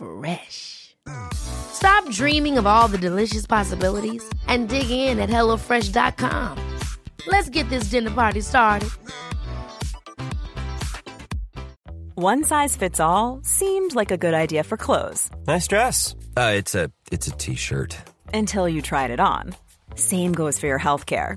Fresh. Stop dreaming of all the delicious possibilities and dig in at HelloFresh.com. Let's get this dinner party started. One size fits all seemed like a good idea for clothes. Nice dress. Uh, it's a it's a t-shirt. Until you tried it on. Same goes for your healthcare.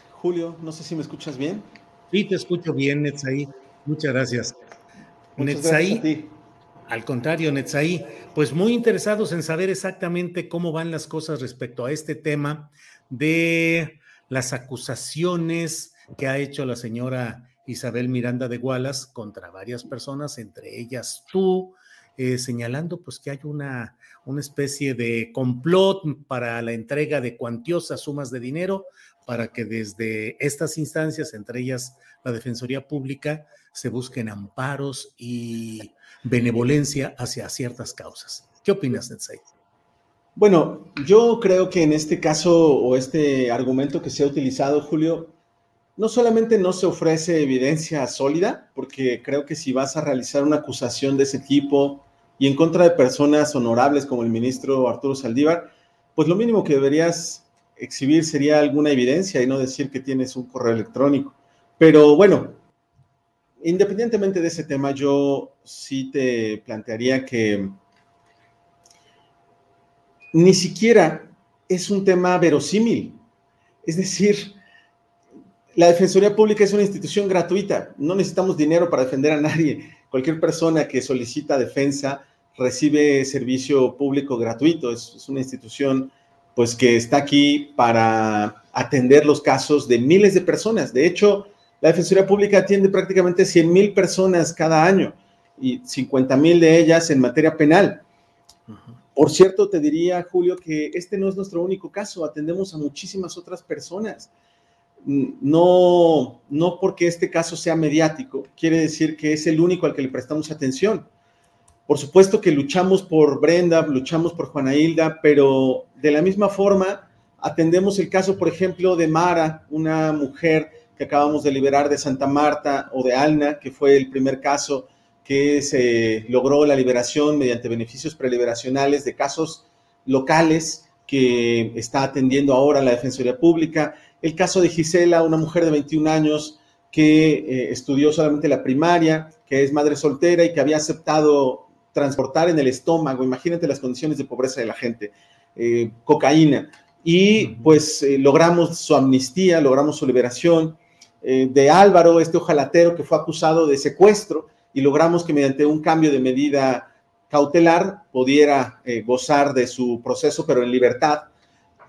Julio, no sé si me escuchas bien. Sí, te escucho bien, Netzaí. Muchas gracias. Muchas Netzaí, gracias a ti. al contrario, Netzaí, pues muy interesados en saber exactamente cómo van las cosas respecto a este tema de las acusaciones que ha hecho la señora Isabel Miranda de Gualas contra varias personas, entre ellas tú, eh, señalando pues que hay una, una especie de complot para la entrega de cuantiosas sumas de dinero para que desde estas instancias, entre ellas la Defensoría Pública, se busquen amparos y benevolencia hacia ciertas causas. ¿Qué opinas, Netsai? Bueno, yo creo que en este caso o este argumento que se ha utilizado, Julio, no solamente no se ofrece evidencia sólida, porque creo que si vas a realizar una acusación de ese tipo y en contra de personas honorables como el ministro Arturo Saldívar, pues lo mínimo que deberías exhibir sería alguna evidencia y no decir que tienes un correo electrónico. Pero bueno, independientemente de ese tema, yo sí te plantearía que ni siquiera es un tema verosímil. Es decir, la Defensoría Pública es una institución gratuita, no necesitamos dinero para defender a nadie. Cualquier persona que solicita defensa recibe servicio público gratuito, es, es una institución pues que está aquí para atender los casos de miles de personas. De hecho, la Defensoría Pública atiende prácticamente 100 mil personas cada año y 50 mil de ellas en materia penal. Por cierto, te diría, Julio, que este no es nuestro único caso, atendemos a muchísimas otras personas. No, no porque este caso sea mediático, quiere decir que es el único al que le prestamos atención. Por supuesto que luchamos por Brenda, luchamos por Juana Hilda, pero de la misma forma atendemos el caso, por ejemplo, de Mara, una mujer que acabamos de liberar de Santa Marta, o de Alna, que fue el primer caso que se logró la liberación mediante beneficios preliberacionales de casos locales que está atendiendo ahora la Defensoría Pública. El caso de Gisela, una mujer de 21 años que eh, estudió solamente la primaria, que es madre soltera y que había aceptado transportar en el estómago, imagínate las condiciones de pobreza de la gente, eh, cocaína. Y pues eh, logramos su amnistía, logramos su liberación eh, de Álvaro, este ojalatero que fue acusado de secuestro, y logramos que mediante un cambio de medida cautelar pudiera gozar de su proceso, pero en libertad.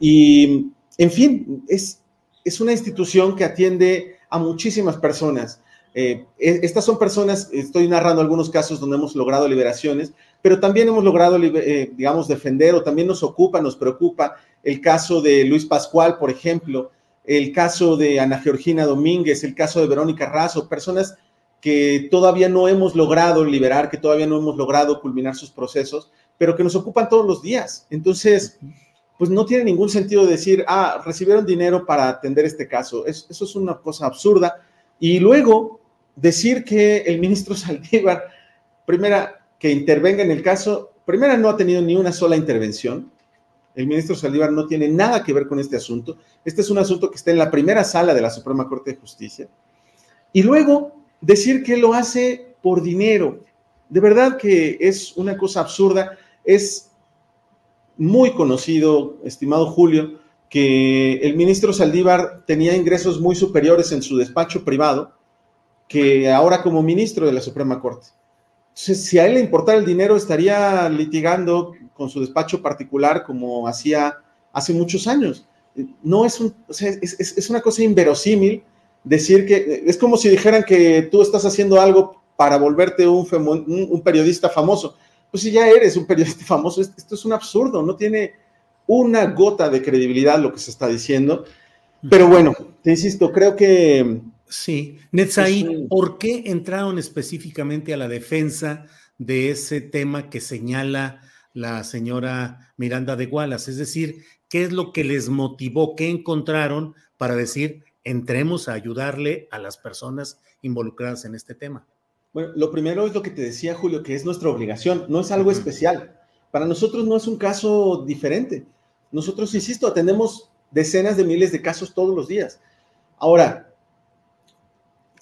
Y, en fin, es, es una institución que atiende a muchísimas personas. Eh, e, estas son personas, estoy narrando algunos casos donde hemos logrado liberaciones, pero también hemos logrado, eh, digamos, defender o también nos ocupa, nos preocupa el caso de Luis Pascual, por ejemplo, el caso de Ana Georgina Domínguez, el caso de Verónica Razo, personas que todavía no hemos logrado liberar, que todavía no hemos logrado culminar sus procesos, pero que nos ocupan todos los días. Entonces, pues no tiene ningún sentido decir, ah, recibieron dinero para atender este caso. eso es una cosa absurda. Y luego, decir que el ministro Saldívar, primera, que intervenga en el caso, primera, no ha tenido ni una sola intervención. El ministro Saldívar no tiene nada que ver con este asunto. Este es un asunto que está en la primera sala de la Suprema Corte de Justicia. Y luego, decir que lo hace por dinero. De verdad que es una cosa absurda. Es muy conocido, estimado Julio, que el ministro Saldívar tenía ingresos muy superiores en su despacho privado que ahora como ministro de la Suprema Corte. Entonces, si a él le importara el dinero, estaría litigando con su despacho particular como hacía hace muchos años. No es, un, o sea, es, es, una cosa inverosímil decir que es como si dijeran que tú estás haciendo algo para volverte un, un, un periodista famoso. Pues si ya eres un periodista famoso, esto es un absurdo, no tiene una gota de credibilidad lo que se está diciendo. Pero bueno, te insisto, creo que Sí, Netzai, ¿por qué entraron específicamente a la defensa de ese tema que señala la señora Miranda de Gualas? Es decir, ¿qué es lo que les motivó? ¿Qué encontraron para decir, entremos a ayudarle a las personas involucradas en este tema? Bueno, lo primero es lo que te decía Julio, que es nuestra obligación, no es algo especial. Para nosotros no es un caso diferente. Nosotros, insisto, atendemos decenas de miles de casos todos los días. Ahora,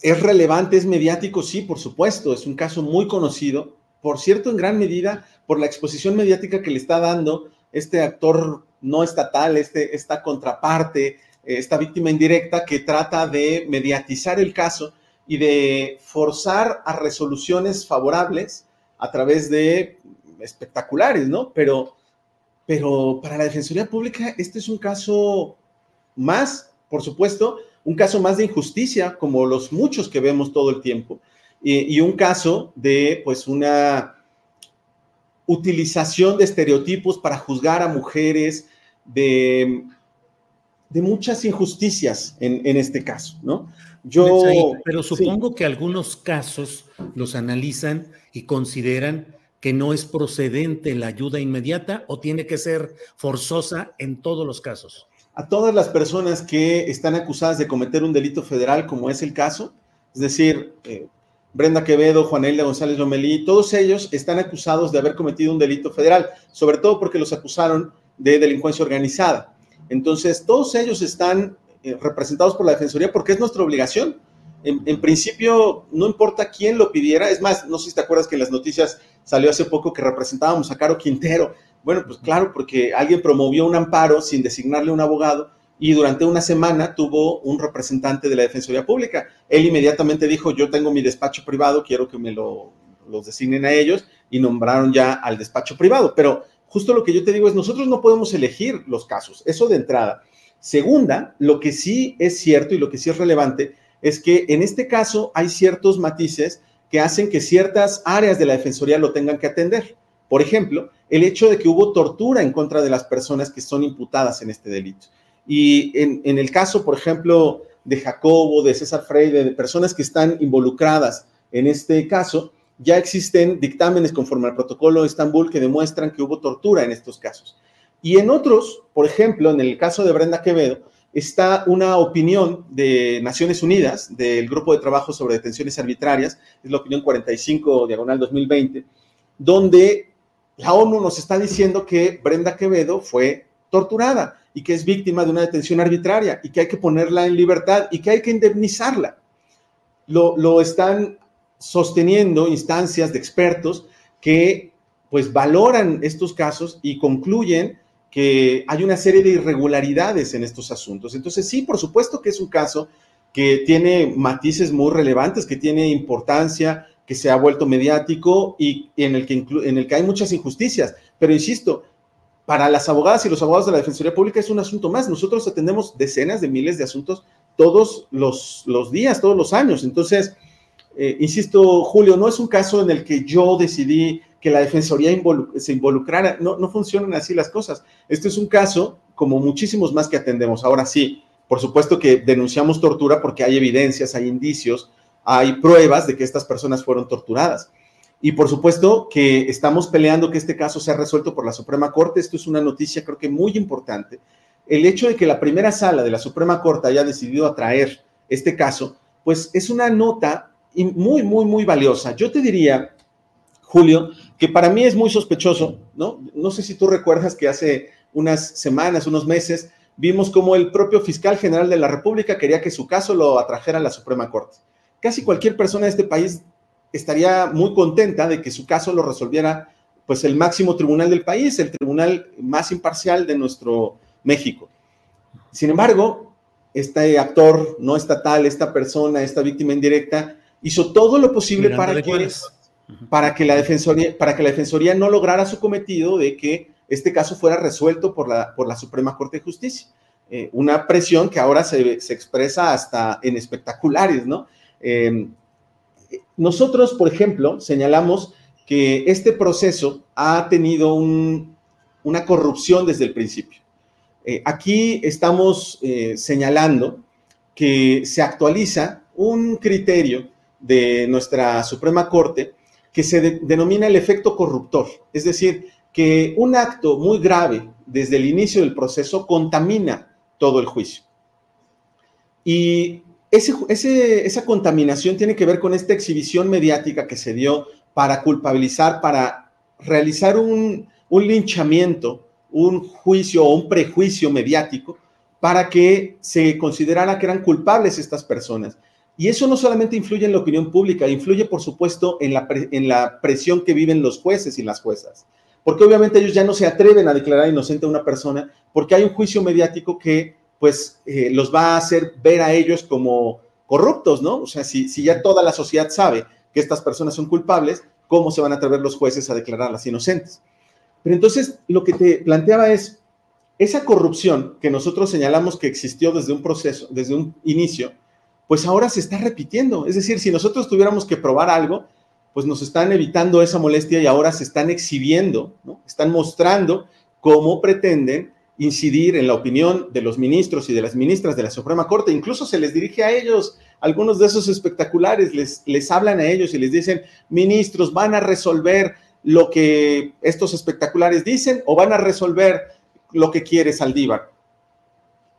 ¿Es relevante, es mediático? Sí, por supuesto, es un caso muy conocido, por cierto, en gran medida por la exposición mediática que le está dando este actor no estatal, este, esta contraparte, esta víctima indirecta que trata de mediatizar el caso y de forzar a resoluciones favorables a través de espectaculares, ¿no? Pero, pero para la Defensoría Pública este es un caso más, por supuesto, un caso más de injusticia, como los muchos que vemos todo el tiempo, y, un caso de pues una utilización de estereotipos para juzgar a mujeres, de, de muchas injusticias en, este caso, ¿no? Yo, pero supongo que algunos casos los analizan y consideran que no es procedente la ayuda inmediata o tiene que ser forzosa en todos los casos a todas las personas que están acusadas de cometer un delito federal, como es el caso, es decir, eh, Brenda Quevedo, Juanela González Lomelí, todos ellos están acusados de haber cometido un delito federal, sobre todo porque los acusaron de delincuencia organizada. Entonces, todos ellos están eh, representados por la Defensoría porque es nuestra obligación. En, en, principio, no importa quién lo pidiera, es más, no sé si te acuerdas que en las noticias salió hace poco que representábamos a Caro Quintero, bueno, pues claro, porque alguien promovió un amparo sin designarle un abogado y durante una semana tuvo un representante de la Defensoría Pública. Él inmediatamente dijo, yo tengo mi despacho privado, quiero que me lo los designen a ellos y nombraron ya al despacho privado. Pero justo lo que yo te digo es, nosotros no podemos elegir los casos, eso de entrada. Segunda, lo que sí es cierto y lo que sí es relevante es que en este caso hay ciertos matices que hacen que ciertas áreas de la Defensoría lo tengan que atender. Por ejemplo, el hecho de que hubo tortura en contra de las personas que son imputadas en este delito. Y en, el caso, por ejemplo, de Jacobo, de César Freire, de personas que están involucradas en este caso, ya existen dictámenes conforme al protocolo de Estambul que demuestran que hubo tortura en estos casos. Y en otros, por ejemplo, en el caso de Brenda Quevedo, está una opinión de Naciones Unidas, del Grupo de Trabajo sobre Detenciones Arbitrarias, es la opinión 45, diagonal 2020, donde la ONU nos está diciendo que Brenda Quevedo fue torturada y que es víctima de una detención arbitraria y que hay que ponerla en libertad y que hay que indemnizarla. Lo, están sosteniendo instancias de expertos que pues valoran estos casos y concluyen que hay una serie de irregularidades en estos asuntos. Entonces, sí, por supuesto que es un caso que tiene matices muy relevantes, que tiene importancia, que se ha vuelto mediático y en el, que en el que hay muchas injusticias. Pero insisto, para las abogadas y los abogados de la Defensoría Pública es un asunto más. Nosotros atendemos decenas de miles de asuntos todos los, los días, todos los años. Entonces, eh, insisto, Julio, no es un caso en el que yo decidí que la Defensoría se involucrara. No, no funcionan así las cosas. Este es un caso como muchísimos más que atendemos. Ahora sí, por supuesto que denunciamos tortura porque hay evidencias, hay indicios, hay pruebas de que estas personas fueron torturadas. Y por supuesto que estamos peleando que este caso sea resuelto por la Suprema Corte. Esto es una noticia creo que muy importante. El hecho de que la primera sala de la Suprema Corte haya decidido atraer este caso, pues es una nota muy, muy, muy valiosa. Yo te diría, Julio, que para mí es muy sospechoso, ¿no? No sé si tú recuerdas que hace unas semanas, unos meses, vimos como el propio fiscal general de la República quería que su caso lo atrajera a la Suprema Corte casi cualquier persona de este país estaría muy contenta de que su caso lo resolviera pues el máximo tribunal del país, el tribunal más imparcial de nuestro México. Sin embargo, este actor no estatal, esta persona, esta víctima indirecta, hizo todo lo posible para que, para que, la defensoría, para que la Defensoría no lograra su cometido de que este caso fuera resuelto por la, por la Suprema Corte de Justicia. Eh, una presión que ahora se, expresa hasta en espectaculares, ¿no? Em, nosotros, por ejemplo, señalamos que este proceso ha tenido una corrupción desde el principio. Eh, aquí estamos eh, señalando que se actualiza un criterio de nuestra Suprema Corte que se denomina el efecto corruptor, es decir, que un acto muy grave desde el inicio del proceso contamina todo el juicio. Y esa contaminación tiene que ver con esta exhibición mediática que se dio para culpabilizar, para realizar un, linchamiento, un juicio o un prejuicio mediático para que se considerara que eran culpables estas personas. Y eso no solamente influye en la opinión pública, influye por supuesto en la, en la presión que viven los jueces y las juezas porque obviamente ellos ya no se atreven a declarar inocente a una persona porque hay un juicio mediático que pues eh, los va a hacer ver a ellos como corruptos, ¿no? O sea, si, ya toda la sociedad sabe que estas personas son culpables, ¿cómo se van a atrever los jueces a declararlas inocentes? Pero entonces lo que te planteaba es, esa corrupción que nosotros señalamos que existió desde un proceso, desde un inicio, pues ahora se está repitiendo. Es decir, si nosotros tuviéramos que probar algo, pues nos están evitando esa molestia y ahora se están exhibiendo, están mostrando cómo pretenden incidir en la opinión de los ministros y de las ministras de la Suprema Corte. Incluso se les dirige a ellos, algunos de esos espectaculares les, les hablan a ellos y les dicen, ministros, ¿van a resolver lo que estos espectaculares dicen o van a resolver lo que quiere Saldívar?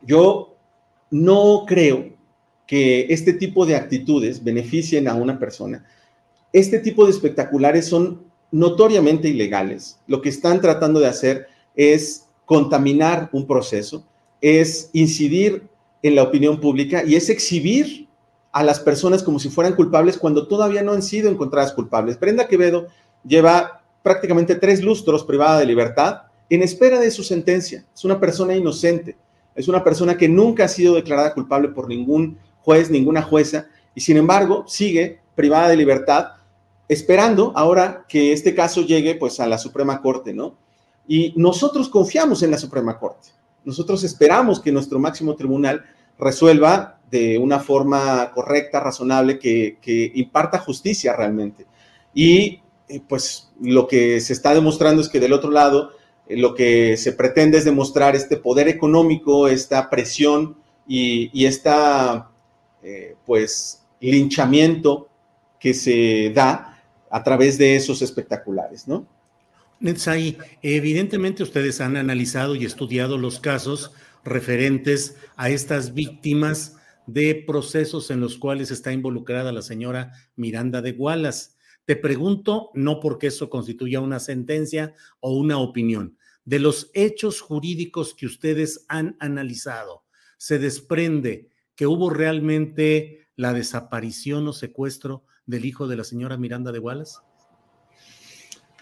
Yo no creo que este tipo de actitudes beneficien a una persona este tipo de espectaculares son notoriamente ilegales. Lo que están tratando de hacer es contaminar un proceso, es incidir en la opinión pública y es exhibir a las personas como si fueran culpables cuando todavía no han sido encontradas culpables. Brenda Quevedo lleva prácticamente tres lustros privada de libertad en espera de su sentencia. Es una persona inocente, es una persona que nunca ha sido declarada culpable por ningún juez, ninguna jueza, y sin embargo sigue privada de libertad esperando ahora que este caso llegue pues a la Suprema Corte, ¿no? Y nosotros confiamos en la Suprema Corte. Nosotros esperamos que nuestro máximo tribunal resuelva de una forma correcta, razonable, que, imparta justicia realmente. Y eh, pues lo que se está demostrando es que del otro lado, eh, lo que se pretende es demostrar este poder económico, esta presión y, y esta, eh, pues, linchamiento que se da a través de esos espectaculares, ¿no? Netzai, evidentemente ustedes han analizado y estudiado los casos referentes a estas víctimas de procesos en los cuales está involucrada la señora Miranda de Wallace. Te pregunto, no porque eso constituya una sentencia o una opinión, de los hechos jurídicos que ustedes han analizado, se desprende que hubo realmente la desaparición o secuestro del hijo de la señora Miranda de Wallace?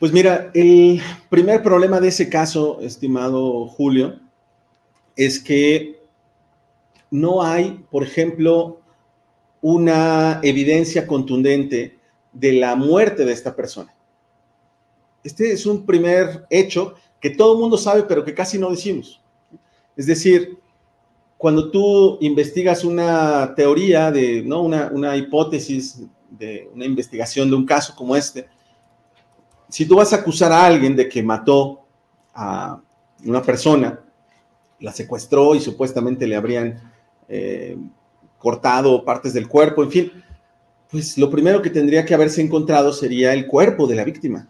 Pues mira, el primer problema de ese caso, estimado Julio, es que no hay, por ejemplo, una evidencia contundente de la muerte de esta persona. Este es un primer hecho que todo el mundo sabe, pero que casi no decimos. Es decir, cuando tú investigas una teoría de, ¿no? una, una hipótesis de una investigación de un caso como este, si tú vas a acusar a alguien de que mató a una persona, la secuestró y supuestamente le habrían eh, cortado partes del cuerpo, en fin, pues lo primero que tendría que haberse encontrado sería el cuerpo de la víctima.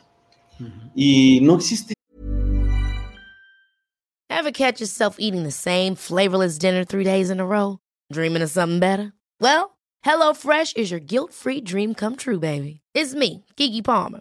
Y no existe. Ever catch yourself eating the same flavorless dinner three days in a row? Dreaming of something better? Well, HelloFresh is your guilt-free dream come true, baby. It's me, Kiki Palmer.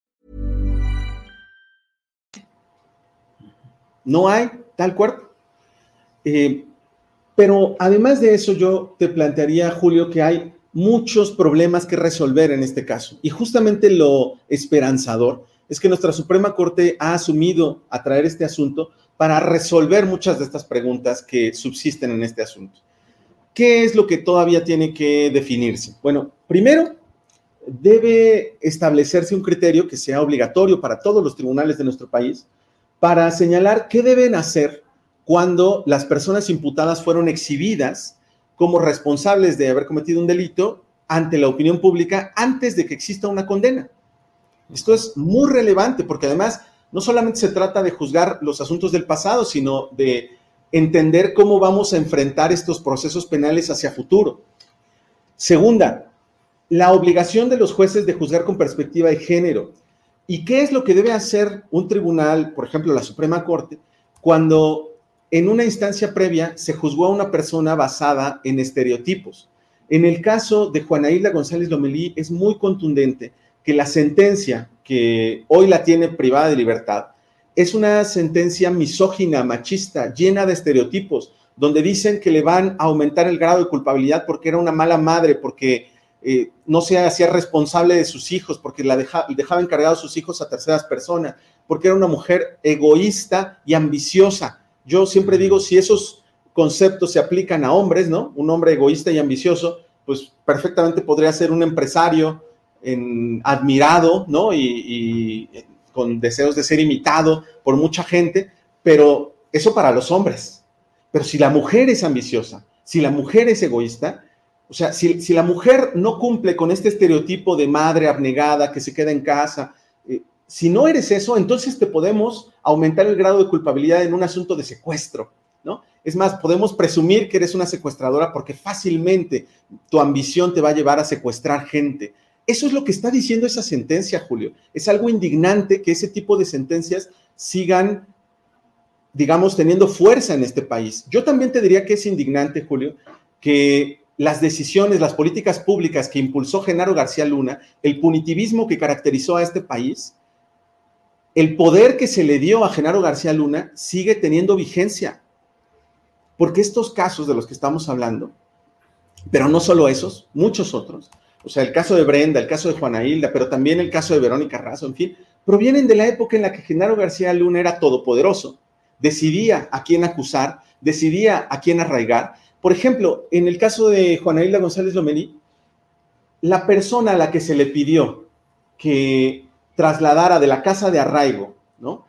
No hay tal cuerpo. Eh, pero además de eso, yo te plantearía, Julio, que hay muchos problemas que resolver en este caso. Y justamente lo esperanzador es que nuestra Suprema Corte ha asumido a traer este asunto para resolver muchas de estas preguntas que subsisten en este asunto. ¿Qué es lo que todavía tiene que definirse? Bueno, primero, debe establecerse un criterio que sea obligatorio para todos los tribunales de nuestro país para señalar qué deben hacer cuando las personas imputadas fueron exhibidas como responsables de haber cometido un delito ante la opinión pública antes de que exista una condena. Esto es muy relevante porque además no solamente se trata de juzgar los asuntos del pasado, sino de entender cómo vamos a enfrentar estos procesos penales hacia futuro. Segunda, la obligación de los jueces de juzgar con perspectiva de género. ¿Y qué es lo que debe hacer un tribunal, por ejemplo, la Suprema Corte, cuando en una instancia previa se juzgó a una persona basada en estereotipos? En el caso de Juana Hilda González Lomelí es muy contundente que la sentencia que hoy la tiene privada de libertad es una sentencia misógina, machista, llena de estereotipos, donde dicen que le van a aumentar el grado de culpabilidad porque era una mala madre, porque eh, no se hacía responsable de sus hijos, porque la dejaba encargados sus hijos a terceras personas, porque era una mujer egoísta y ambiciosa. Yo siempre digo, si esos conceptos se aplican a hombres, ¿no? Un hombre egoísta y ambicioso, pues perfectamente podría ser un empresario, en, admirado, ¿no? Y, con deseos de ser imitado por mucha gente, pero eso para los hombres. Pero si la mujer es ambiciosa, si la mujer es egoísta, o sea, si, la mujer no cumple con este estereotipo de madre abnegada que se queda en casa, eh, si no eres eso, entonces te podemos aumentar el grado de culpabilidad en un asunto de secuestro, ¿no? Es más, podemos presumir que eres una secuestradora porque fácilmente tu ambición te va a llevar a secuestrar gente. Eso es lo que está diciendo esa sentencia, Julio. Es algo indignante que ese tipo de sentencias sigan, digamos, teniendo fuerza en este país. Yo también te diría que es indignante, Julio, que las decisiones, las políticas públicas que impulsó Genaro García Luna, el punitivismo que caracterizó a este país, el poder que se le dio a Genaro García Luna sigue teniendo vigencia. Porque estos casos de los que estamos hablando, pero no solo esos, muchos otros, o sea, el caso de Brenda, el caso de Juana Hilda, pero también el caso de Verónica Razo, en fin, provienen de la época en la que Genaro García Luna era todopoderoso, decidía a quién acusar, decidía a quién arraigar. Por ejemplo, en el caso de Juana Hilda González Lomelí, la persona a la que se le pidió que trasladara de la casa de arraigo, ¿no?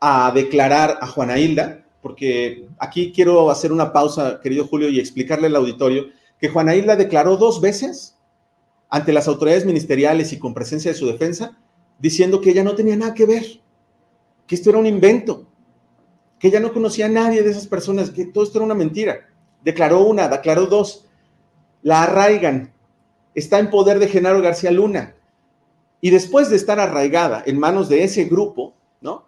A declarar a Juana Hilda, porque aquí quiero hacer una pausa, querido Julio, y explicarle al auditorio que Juana Hilda declaró dos veces ante las autoridades ministeriales y con presencia de su defensa, diciendo que ella no tenía nada que ver, que esto era un invento, que ella no conocía a nadie de esas personas, que todo esto era una mentira. Declaró una, declaró dos, la arraigan, está en poder de Genaro García Luna. Y después de estar arraigada en manos de ese grupo, ¿no?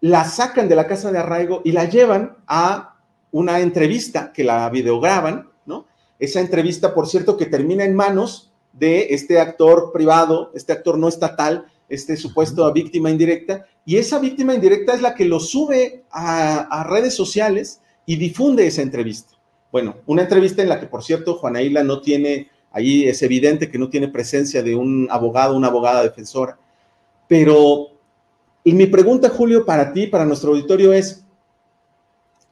La sacan de la casa de arraigo y la llevan a una entrevista que la videograban, ¿no? Esa entrevista, por cierto, que termina en manos de este actor privado, este actor no estatal, este supuesto víctima indirecta, y esa víctima indirecta es la que lo sube a, redes sociales y difunde esa entrevista. Bueno, una entrevista en la que, por cierto, Juana Isla no tiene, ahí es evidente que no tiene presencia de un abogado, una abogada defensora, pero y mi pregunta, Julio, para ti, para nuestro auditorio es,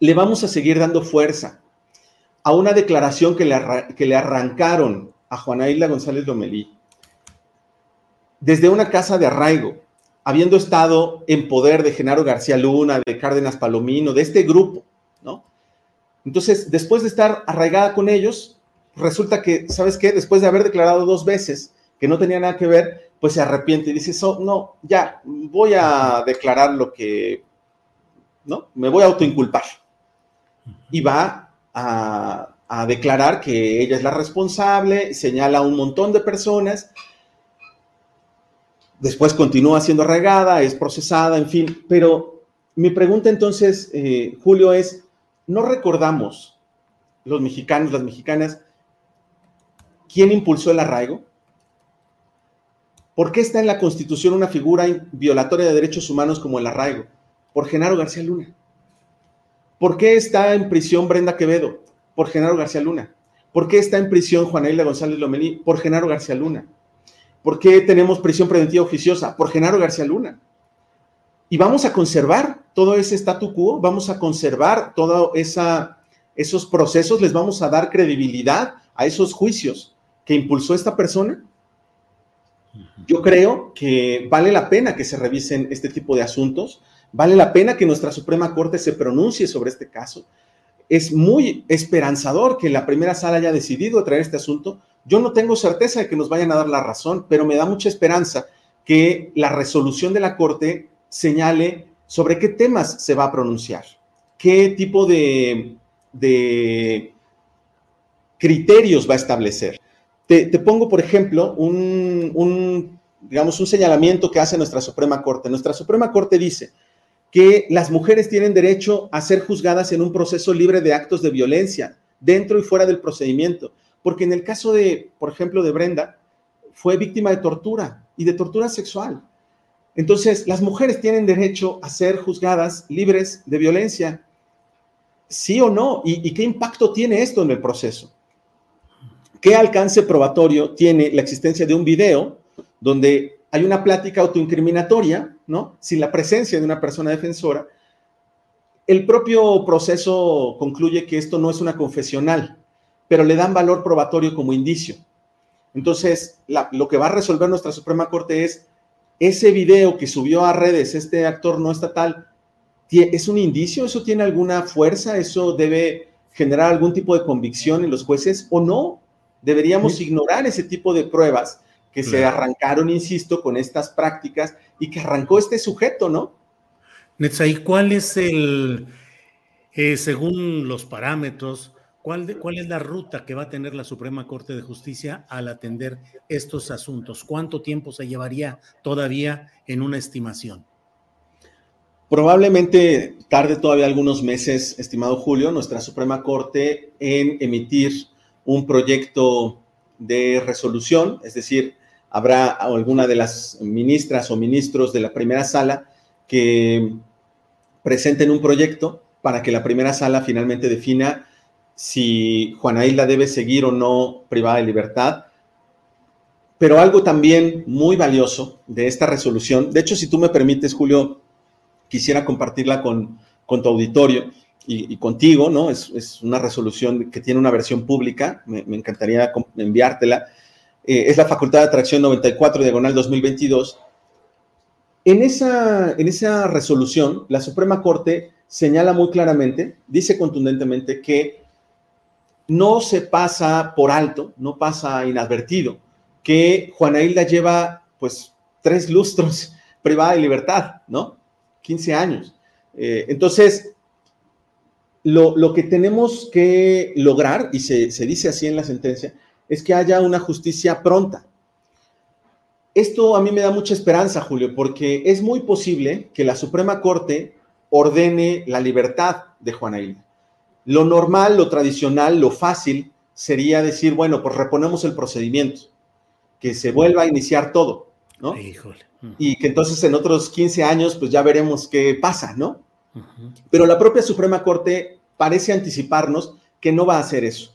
¿le vamos a seguir dando fuerza a una declaración que le, que le arrancaron a Juana Isla González Lomelí, desde una casa de arraigo, habiendo estado en poder de Genaro García Luna, de Cárdenas Palomino, de este grupo. Entonces, después de estar arraigada con ellos, resulta que, ¿sabes qué? Después de haber declarado dos veces que no tenía nada que ver, pues se arrepiente y dice, no, ya, voy a declarar lo que, ¿no? Me voy a autoinculpar. Y va a, declarar que ella es la responsable, señala a un montón de personas, después continúa siendo regada, es procesada, en fin, pero mi pregunta entonces, eh, Julio, es, ¿no recordamos los mexicanos, las mexicanas, quién impulsó el arraigo? ¿Por qué está en la Constitución una figura violatoria de derechos humanos como el arraigo? Por Genaro García Luna. ¿Por qué está en prisión Brenda Quevedo? Por Genaro García Luna. ¿Por qué está en prisión Juana Isla González Lomelí? Por Genaro García Luna. ¿Por qué tenemos prisión preventiva oficiosa? Por Genaro García Luna. Y vamos a conservar todo ese statu quo, vamos a conservar todos esos procesos, les vamos a dar credibilidad a esos juicios que impulsó esta persona. Yo creo que vale la pena que se revisen este tipo de asuntos, vale la pena que nuestra Suprema Corte se pronuncie sobre este caso. Es muy esperanzador que la primera sala haya decidido traer este asunto. Yo no tengo certeza de que nos vayan a dar la razón, pero me da mucha esperanza que la resolución de la Corte señale sobre qué temas se va a pronunciar, qué tipo de, criterios va a establecer. Te, pongo, por ejemplo, un, digamos, un señalamiento que hace nuestra Suprema Corte. Nuestra Suprema Corte dice que las mujeres tienen derecho a ser juzgadas en un proceso libre de actos de violencia, dentro y fuera del procedimiento, porque en el caso de, por ejemplo, de Brenda, fue víctima de tortura y de tortura sexual. Entonces, las mujeres tienen derecho a ser juzgadas libres de violencia, sí o no, y, qué impacto tiene esto en el proceso. ¿Qué alcance probatorio tiene la existencia de un video donde hay una plática autoincriminatoria, ¿no? Sin la presencia de una persona defensora. El propio proceso concluye que esto no es una confesional, pero le dan valor probatorio como indicio. Entonces, lo que va a resolver nuestra Suprema Corte es ese video que subió a redes este actor no estatal, ¿es un indicio? ¿Eso tiene alguna fuerza? ¿Eso debe generar algún tipo de convicción en los jueces o no? Deberíamos ignorar ese tipo de pruebas que se arrancaron, insisto, con estas prácticas y que arrancó este sujeto, ¿no? Netzai, ¿cuál es el, eh, según los parámetros, ¿Cuál, es la ruta que va a tener la Suprema Corte de Justicia al atender estos asuntos? ¿Cuánto tiempo se llevaría todavía en una estimación? Probablemente tarde todavía algunos meses, estimado Julio, nuestra Suprema Corte en emitir un proyecto de resolución, es decir, habrá alguna de las ministras o ministros de la primera sala que presenten un proyecto para que la primera sala finalmente defina si Juana Isla debe seguir o no privada de libertad. Pero algo también muy valioso de esta resolución, de hecho, si tú me permites, Julio, quisiera compartirla con, tu auditorio y, contigo, ¿no? Es, una resolución que tiene una versión pública, me, encantaría enviártela. Eh, es la Facultad de Atracción 94, diagonal 2022. En esa, en esa resolución, la Suprema Corte señala muy claramente, dice contundentemente que no se pasa por alto, no pasa inadvertido, que Juana Hilda lleva pues tres lustros privada de libertad, ¿no? 15 años. Eh, entonces, lo, que tenemos que lograr, y se, se dice así en la sentencia, es que haya una justicia pronta. Esto a mí me da mucha esperanza, Julio, porque es muy posible que la Suprema Corte ordene la libertad de Juana Hilda. Lo normal, lo tradicional, lo fácil sería decir, bueno, pues reponemos el procedimiento, que se vuelva a iniciar todo, ¿no? Y que entonces en otros 15 años, pues ya veremos qué pasa, ¿no? Pero la propia Suprema Corte parece anticiparnos que no va a hacer eso.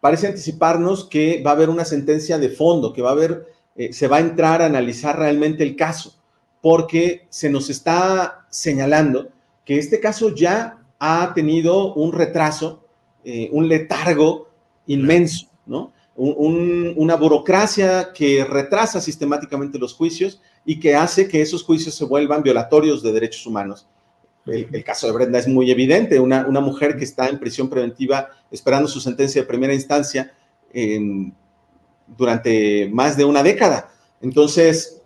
Parece anticiparnos que va a haber una sentencia de fondo, que va a haber, eh, se va a entrar a analizar realmente el caso, porque se nos está señalando que este caso ya ha tenido un retraso, eh, un letargo inmenso, ¿no? una burocracia que retrasa sistemáticamente los juicios y que hace que esos juicios se vuelvan violatorios de derechos humanos. El, caso de Brenda es muy evidente, una, una, mujer que está en prisión preventiva esperando su sentencia de primera instancia, durante más de una década. Entonces,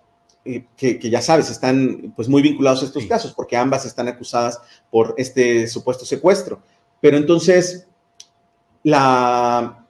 eh, que, ya sabes, están pues muy vinculados a estos casos, porque ambas están acusadas por este supuesto secuestro. Pero entonces, la,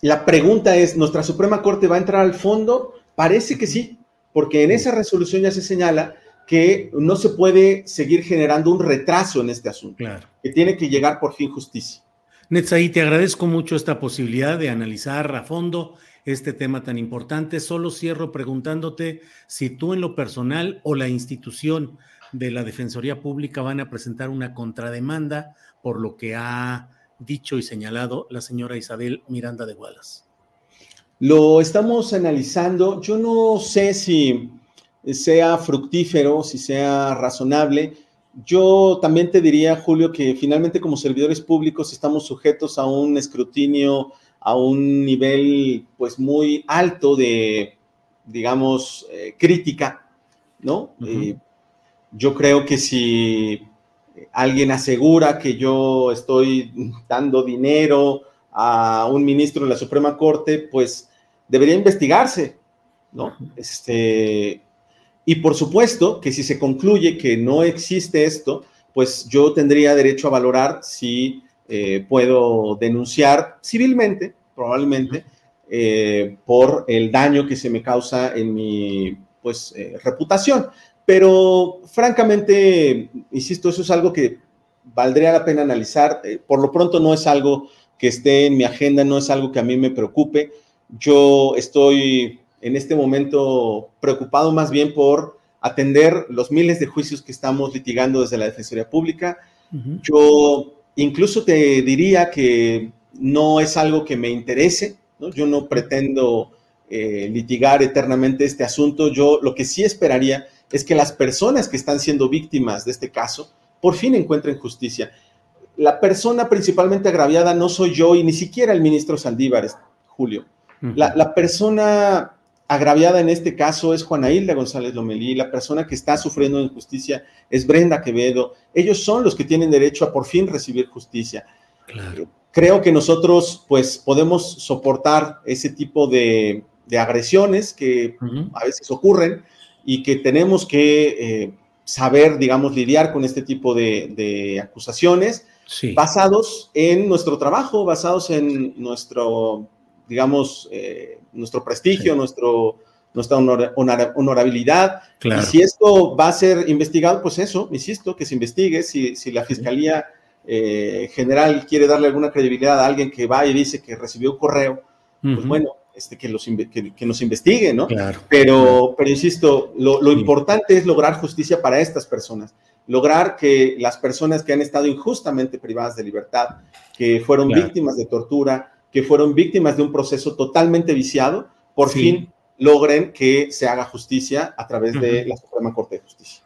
la pregunta es, ¿nuestra Suprema Corte va a entrar al fondo? Parece que sí, porque en esa resolución ya se señala que no se puede seguir generando un retraso en este asunto, que tiene que llegar por fin justicia. Netzaí, te agradezco mucho esta posibilidad de analizar a fondo este tema tan importante. Solo cierro preguntándote si tú en lo personal o la institución de la Defensoría Pública van a presentar una contrademanda por lo que ha dicho y señalado la señora Isabel Miranda de Wallace. Lo estamos analizando. Yo no sé si sea fructífero, si sea razonable. Yo también te diría, Julio, que finalmente como servidores públicos estamos sujetos a un escrutinio a un nivel pues muy alto de, digamos, eh, crítica, ¿no? Eh, yo creo que si alguien asegura que yo estoy dando dinero a un ministro de la Suprema Corte, pues debería investigarse, ¿no? Este, y por supuesto que si se concluye que no existe esto, pues yo tendría derecho a valorar si eh, puedo denunciar civilmente, probablemente, eh, por el daño que se me causa en mi pues, eh, reputación. Pero francamente, insisto, eso es algo que valdría la pena analizar. por lo pronto no es algo que esté en mi agenda, no es algo que a mí me preocupe. Yo estoy en este momento preocupado más bien por atender los miles de juicios que estamos litigando desde la Defensoría Pública. Yo incluso te diría que no es algo que me interese, yo no pretendo eh, litigar eternamente este asunto, yo lo que sí esperaría es que las personas que están siendo víctimas de este caso por fin encuentren justicia. La persona principalmente agraviada no soy yo y ni siquiera el ministro Saldívar, Julio. la, la, persona agraviada en este caso es Juana Hilda González Lomelí, la persona que está sufriendo injusticia es Brenda Quevedo. Ellos son los que tienen derecho a por fin recibir justicia. Eh, creo que nosotros pues podemos soportar ese tipo de, agresiones que a veces ocurren y que tenemos que eh, saber, digamos, lidiar con este tipo de, acusaciones basados en nuestro trabajo, basados en nuestro, digamos, eh, nuestro prestigio, nuestro, nuestra honorabilidad. Y si esto va a ser investigado, pues eso, insisto, que se investigue. Si, si la Fiscalía eh, General quiere darle alguna credibilidad a alguien que va y dice que recibió un correo, pues bueno, este, que, los, que, nos investigue, ¿no? Pero, pero insisto, lo, importante es lograr justicia para estas personas, lograr que las personas que han estado injustamente privadas de libertad, que fueron víctimas de tortura, que fueron víctimas de un proceso totalmente viciado, por fin logren que se haga justicia a través de la Suprema Corte de Justicia.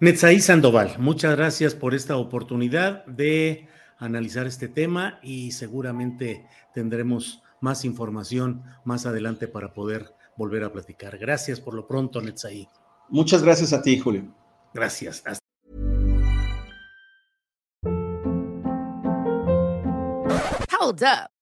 Netzaí Sandoval, muchas gracias por esta oportunidad de analizar este tema y seguramente tendremos más información más adelante para poder volver a platicar. Gracias por lo pronto, Netzaí. Muchas gracias a ti, Julio. Gracias. Hold up.